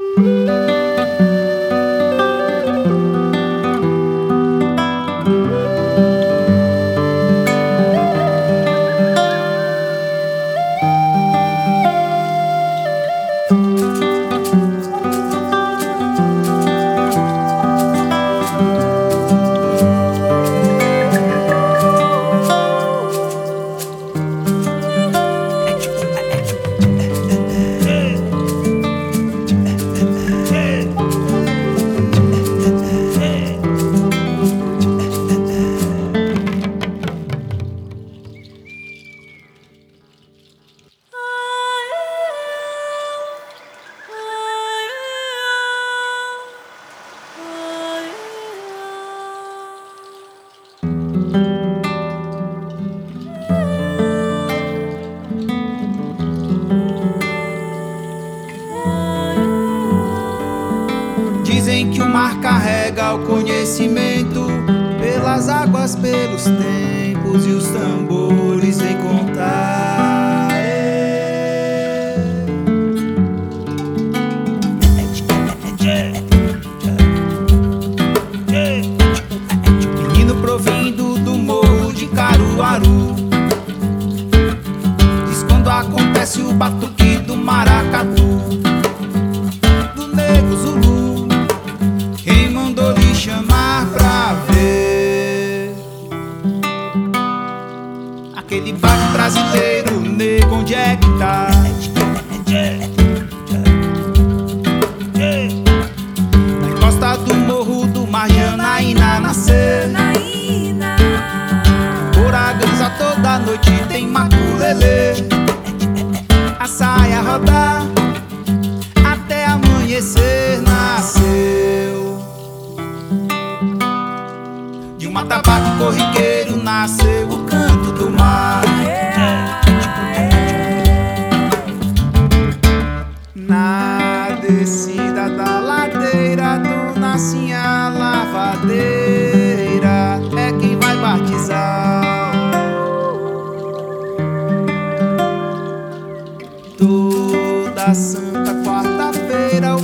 Mm-hmm. Mar carrega o conhecimento pelas águas, pelos tempos e os tambores em Baque brasileiro, nego, onde é que tá? Na encosta do morro do Mar Janaína nascer. Poraganza toda noite tem maculelê A saia rodar Até amanhecer nasceu De um matabaque corriqueiro nasceu o canto do mar do Nascinha Lavadeira É quem vai batizar. Toda santa quarta-feira o